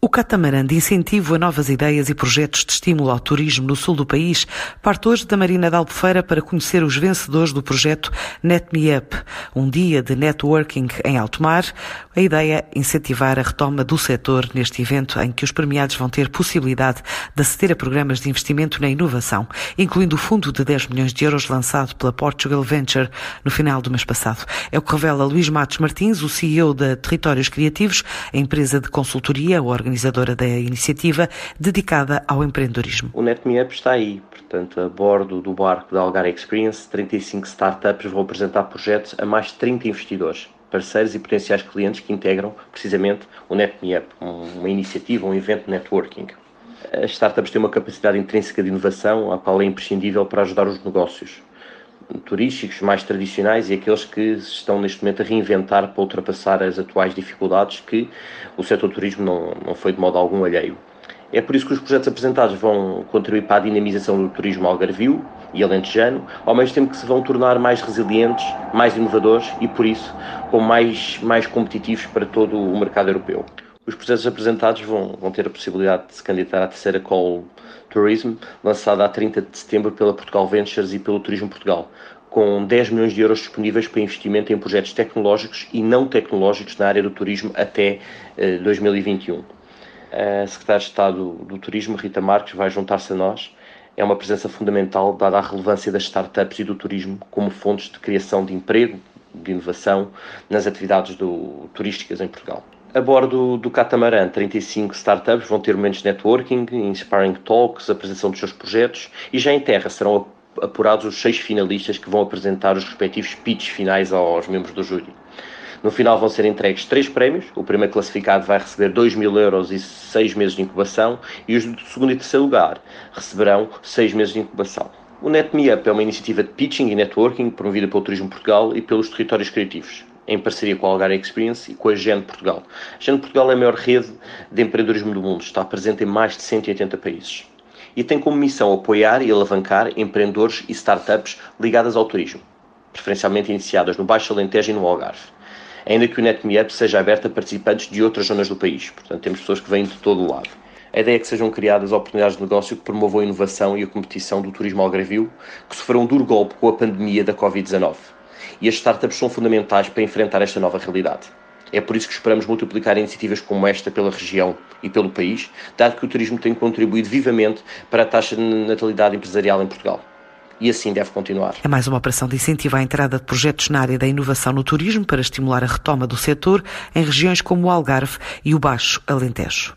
O catamarã de incentivo a novas ideias e projetos de estímulo ao turismo no sul do país parte hoje da Marina da Albufeira para conhecer os vencedores do projeto Net Me Up, um dia de networking em alto mar. A ideia é incentivar a retoma do setor neste evento em que os premiados vão ter possibilidade de aceder a programas de investimento na inovação, incluindo o fundo de 10 milhões de euros lançado pela Portugal Venture no final do mês passado. É o que revela Luís Matos Martins, o CEO da Territórios Criativos, a empresa de consultoria, o organizadora da iniciativa dedicada ao empreendedorismo. O NetMeUp está aí, portanto, a bordo do barco da Algar Experience, 35 startups vão apresentar projetos a mais de 30 investidores parceiros e potenciais clientes que integram precisamente o NetMeUp, uma iniciativa, um evento de networking. As startups têm uma capacidade intrínseca de inovação, a qual é imprescindível para ajudar os negócios turísticos mais tradicionais e aqueles que estão neste momento a reinventar para ultrapassar as atuais dificuldades que o setor turismo não, não foi de modo algum alheio. É por isso que os projetos apresentados vão contribuir para a dinamização do turismo algarvio e alentejano, ao mesmo tempo que se vão tornar mais resilientes, mais inovadores e, por isso, com mais, mais competitivos para todo o mercado europeu. Os projetos apresentados vão, vão ter a possibilidade de se candidatar à terceira Call Tourism, lançada a 30 de setembro pela Portugal Ventures e pelo Turismo Portugal, com 10 milhões de euros disponíveis para investimento em projetos tecnológicos e não tecnológicos na área do turismo até eh, 2021. A Secretária de Estado do Turismo, Rita Marques, vai juntar-se a nós. É uma presença fundamental, dada a relevância das startups e do turismo como fontes de criação de emprego, de inovação nas atividades do, turísticas em Portugal. A bordo do Catamarã, 35 startups vão ter momentos de networking, inspiring talks, apresentação dos seus projetos e já em terra serão apurados os seis finalistas que vão apresentar os respectivos pitches finais aos membros do júri. No final vão ser entregues três prémios. O primeiro classificado vai receber 2 mil euros e seis meses de incubação e os do segundo e terceiro lugar receberão seis meses de incubação. O NetMeUp é uma iniciativa de pitching e networking promovida pelo Turismo Portugal e pelos territórios criativos em parceria com a Algar Experience e com a Gen Portugal. A Gen Portugal é a maior rede de empreendedorismo do mundo, está presente em mais de 180 países e tem como missão apoiar e alavancar empreendedores e startups ligadas ao turismo, preferencialmente iniciadas no Baixo Alentejo e no Algarve. Ainda que o NetMeUp seja aberto a participantes de outras zonas do país, portanto temos pessoas que vêm de todo o lado. A ideia é que sejam criadas oportunidades de negócio que promovam a inovação e a competição do turismo algarvio, que sofreu um duro golpe com a pandemia da Covid-19 e as startups são fundamentais para enfrentar esta nova realidade. É por isso que esperamos multiplicar iniciativas como esta pela região e pelo país, dado que o turismo tem contribuído vivamente para a taxa de natalidade empresarial em Portugal. E assim deve continuar. É mais uma operação de incentivo à entrada de projetos na área da inovação no turismo para estimular a retoma do setor em regiões como o Algarve e o Baixo Alentejo.